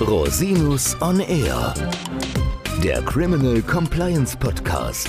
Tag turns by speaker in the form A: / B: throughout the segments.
A: Rosinus on Air, der Criminal Compliance Podcast.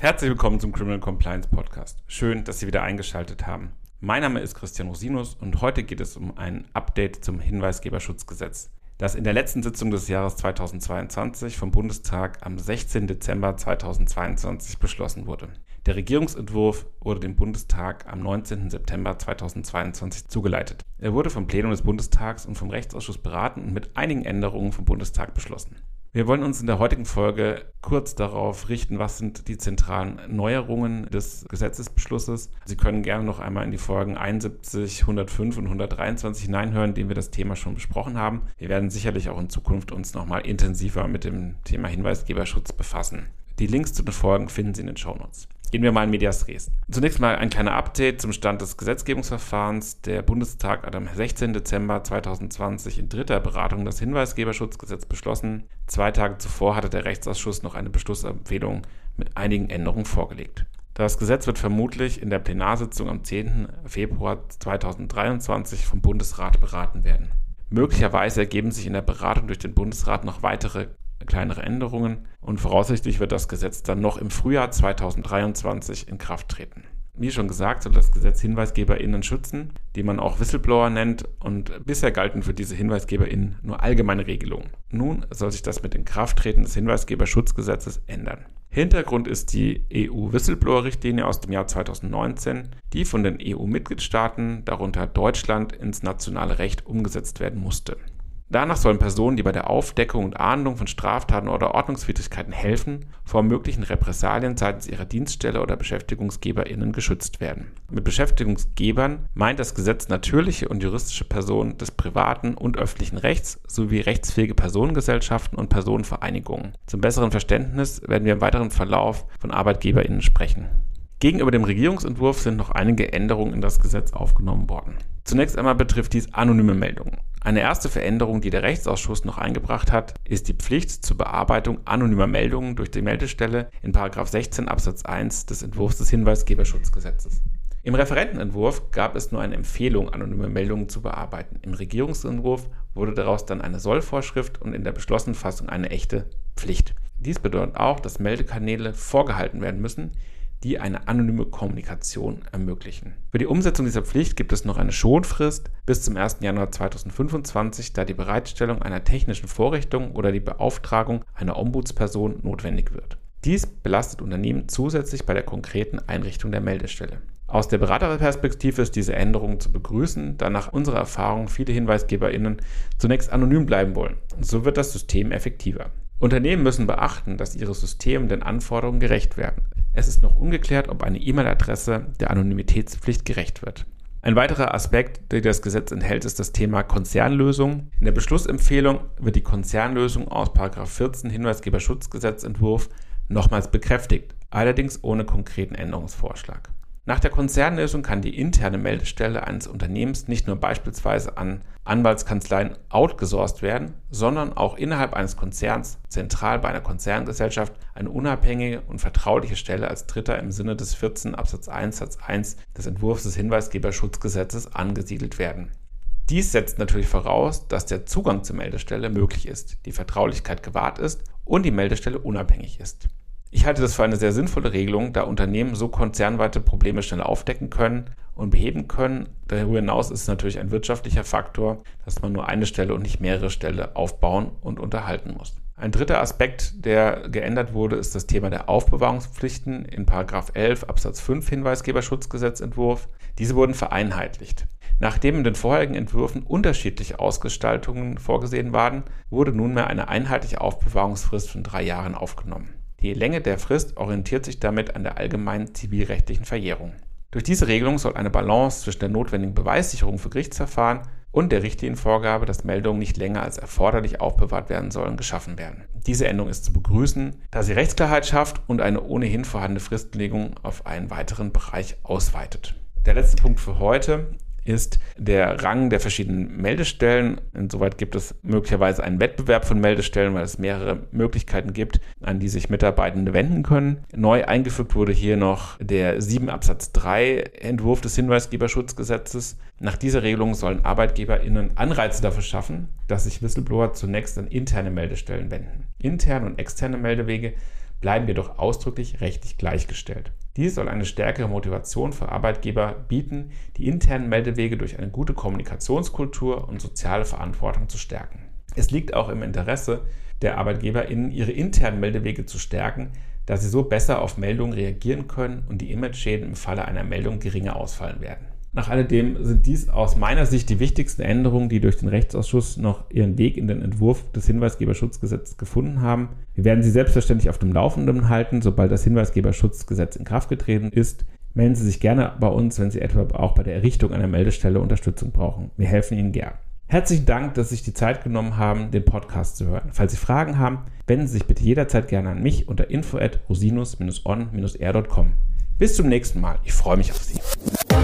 B: Herzlich willkommen zum Criminal Compliance Podcast. Schön, dass Sie wieder eingeschaltet haben. Mein Name ist Christian Rosinus und heute geht es um ein Update zum Hinweisgeberschutzgesetz, das in der letzten Sitzung des Jahres 2022 vom Bundestag am 16. Dezember 2022 beschlossen wurde. Der Regierungsentwurf wurde dem Bundestag am 19. September 2022 zugeleitet. Er wurde vom Plenum des Bundestags und vom Rechtsausschuss beraten und mit einigen Änderungen vom Bundestag beschlossen. Wir wollen uns in der heutigen Folge kurz darauf richten, was sind die zentralen Neuerungen des Gesetzesbeschlusses. Sie können gerne noch einmal in die Folgen 71, 105 und 123 hineinhören, denen wir das Thema schon besprochen haben. Wir werden sicherlich auch in Zukunft uns nochmal intensiver mit dem Thema Hinweisgeberschutz befassen. Die Links zu den Folgen finden Sie in den Shownotes. Gehen wir mal in Medias Res. Zunächst mal ein kleiner Update zum Stand des Gesetzgebungsverfahrens. Der Bundestag hat am 16. Dezember 2020 in dritter Beratung das Hinweisgeberschutzgesetz beschlossen. Zwei Tage zuvor hatte der Rechtsausschuss noch eine Beschlussempfehlung mit einigen Änderungen vorgelegt. Das Gesetz wird vermutlich in der Plenarsitzung am 10. Februar 2023 vom Bundesrat beraten werden. Möglicherweise ergeben sich in der Beratung durch den Bundesrat noch weitere kleinere Änderungen und voraussichtlich wird das Gesetz dann noch im Frühjahr 2023 in Kraft treten. Wie schon gesagt, soll das Gesetz HinweisgeberInnen schützen, die man auch Whistleblower nennt, und bisher galten für diese HinweisgeberInnen nur allgemeine Regelungen. Nun soll sich das mit dem Krafttreten des Hinweisgeberschutzgesetzes ändern. Hintergrund ist die EU-Whistleblower-Richtlinie aus dem Jahr 2019, die von den EU-Mitgliedstaaten, darunter Deutschland, ins nationale Recht umgesetzt werden musste. Danach sollen Personen, die bei der Aufdeckung und Ahndung von Straftaten oder Ordnungswidrigkeiten helfen, vor möglichen Repressalien seitens ihrer Dienststelle oder BeschäftigungsgeberInnen geschützt werden. Mit Beschäftigungsgebern meint das Gesetz natürliche und juristische Personen des privaten und öffentlichen Rechts sowie rechtsfähige Personengesellschaften und Personenvereinigungen. Zum besseren Verständnis werden wir im weiteren Verlauf von ArbeitgeberInnen sprechen. Gegenüber dem Regierungsentwurf sind noch einige Änderungen in das Gesetz aufgenommen worden. Zunächst einmal betrifft dies anonyme Meldungen. Eine erste Veränderung, die der Rechtsausschuss noch eingebracht hat, ist die Pflicht zur Bearbeitung anonymer Meldungen durch die Meldestelle in 16 Absatz 1 des Entwurfs des Hinweisgeberschutzgesetzes. Im Referentenentwurf gab es nur eine Empfehlung, anonyme Meldungen zu bearbeiten. Im Regierungsentwurf wurde daraus dann eine Sollvorschrift und in der beschlossenen Fassung eine echte Pflicht. Dies bedeutet auch, dass Meldekanäle vorgehalten werden müssen, die eine anonyme Kommunikation ermöglichen. Für die Umsetzung dieser Pflicht gibt es noch eine Schonfrist bis zum 1. Januar 2025, da die Bereitstellung einer technischen Vorrichtung oder die Beauftragung einer Ombudsperson notwendig wird. Dies belastet Unternehmen zusätzlich bei der konkreten Einrichtung der Meldestelle. Aus der Beraterperspektive ist diese Änderung zu begrüßen, da nach unserer Erfahrung viele HinweisgeberInnen zunächst anonym bleiben wollen. So wird das System effektiver. Unternehmen müssen beachten, dass ihre Systeme den Anforderungen gerecht werden. Es ist noch ungeklärt, ob eine E-Mail-Adresse der Anonymitätspflicht gerecht wird. Ein weiterer Aspekt, der das Gesetz enthält, ist das Thema Konzernlösung. In der Beschlussempfehlung wird die Konzernlösung aus 14 Hinweisgeberschutzgesetzentwurf nochmals bekräftigt, allerdings ohne konkreten Änderungsvorschlag. Nach der Konzernlösung kann die interne Meldestelle eines Unternehmens nicht nur beispielsweise an Anwaltskanzleien outgesourced werden, sondern auch innerhalb eines Konzerns, zentral bei einer Konzerngesellschaft, eine unabhängige und vertrauliche Stelle als Dritter im Sinne des 14 Absatz 1 Satz 1 des Entwurfs des Hinweisgeberschutzgesetzes angesiedelt werden. Dies setzt natürlich voraus, dass der Zugang zur Meldestelle möglich ist, die Vertraulichkeit gewahrt ist und die Meldestelle unabhängig ist. Ich halte das für eine sehr sinnvolle Regelung, da Unternehmen so konzernweite Probleme schnell aufdecken können und beheben können. Darüber hinaus ist es natürlich ein wirtschaftlicher Faktor, dass man nur eine Stelle und nicht mehrere Stellen aufbauen und unterhalten muss. Ein dritter Aspekt, der geändert wurde, ist das Thema der Aufbewahrungspflichten in 11 Absatz 5 Hinweisgeberschutzgesetzentwurf. Diese wurden vereinheitlicht. Nachdem in den vorherigen Entwürfen unterschiedliche Ausgestaltungen vorgesehen waren, wurde nunmehr eine einheitliche Aufbewahrungsfrist von drei Jahren aufgenommen. Die Länge der Frist orientiert sich damit an der allgemeinen zivilrechtlichen Verjährung. Durch diese Regelung soll eine Balance zwischen der notwendigen Beweissicherung für Gerichtsverfahren und der Richtlinienvorgabe, dass Meldungen nicht länger als erforderlich aufbewahrt werden sollen, geschaffen werden. Diese Änderung ist zu begrüßen, da sie Rechtsklarheit schafft und eine ohnehin vorhandene Fristlegung auf einen weiteren Bereich ausweitet. Der letzte Punkt für heute ist der Rang der verschiedenen Meldestellen. Insoweit gibt es möglicherweise einen Wettbewerb von Meldestellen, weil es mehrere Möglichkeiten gibt, an die sich Mitarbeitende wenden können. Neu eingefügt wurde hier noch der 7 Absatz 3 Entwurf des Hinweisgeberschutzgesetzes. Nach dieser Regelung sollen ArbeitgeberInnen Anreize dafür schaffen, dass sich Whistleblower zunächst an interne Meldestellen wenden. Interne und externe Meldewege bleiben jedoch ausdrücklich rechtlich gleichgestellt. Dies soll eine stärkere Motivation für Arbeitgeber bieten, die internen Meldewege durch eine gute Kommunikationskultur und soziale Verantwortung zu stärken. Es liegt auch im Interesse der ArbeitgeberInnen, ihre internen Meldewege zu stärken, da sie so besser auf Meldungen reagieren können und die Image-Schäden im Falle einer Meldung geringer ausfallen werden. Nach alledem sind dies aus meiner Sicht die wichtigsten Änderungen, die durch den Rechtsausschuss noch ihren Weg in den Entwurf des Hinweisgeberschutzgesetzes gefunden haben. Wir werden Sie selbstverständlich auf dem Laufenden halten, sobald das Hinweisgeberschutzgesetz in Kraft getreten ist. Melden Sie sich gerne bei uns, wenn Sie etwa auch bei der Errichtung einer Meldestelle Unterstützung brauchen. Wir helfen Ihnen gern. Herzlichen Dank, dass Sie sich die Zeit genommen haben, den Podcast zu hören. Falls Sie Fragen haben, wenden Sie sich bitte jederzeit gerne an mich unter info at rosinus-on-r.com. Bis zum nächsten Mal. Ich freue mich auf Sie.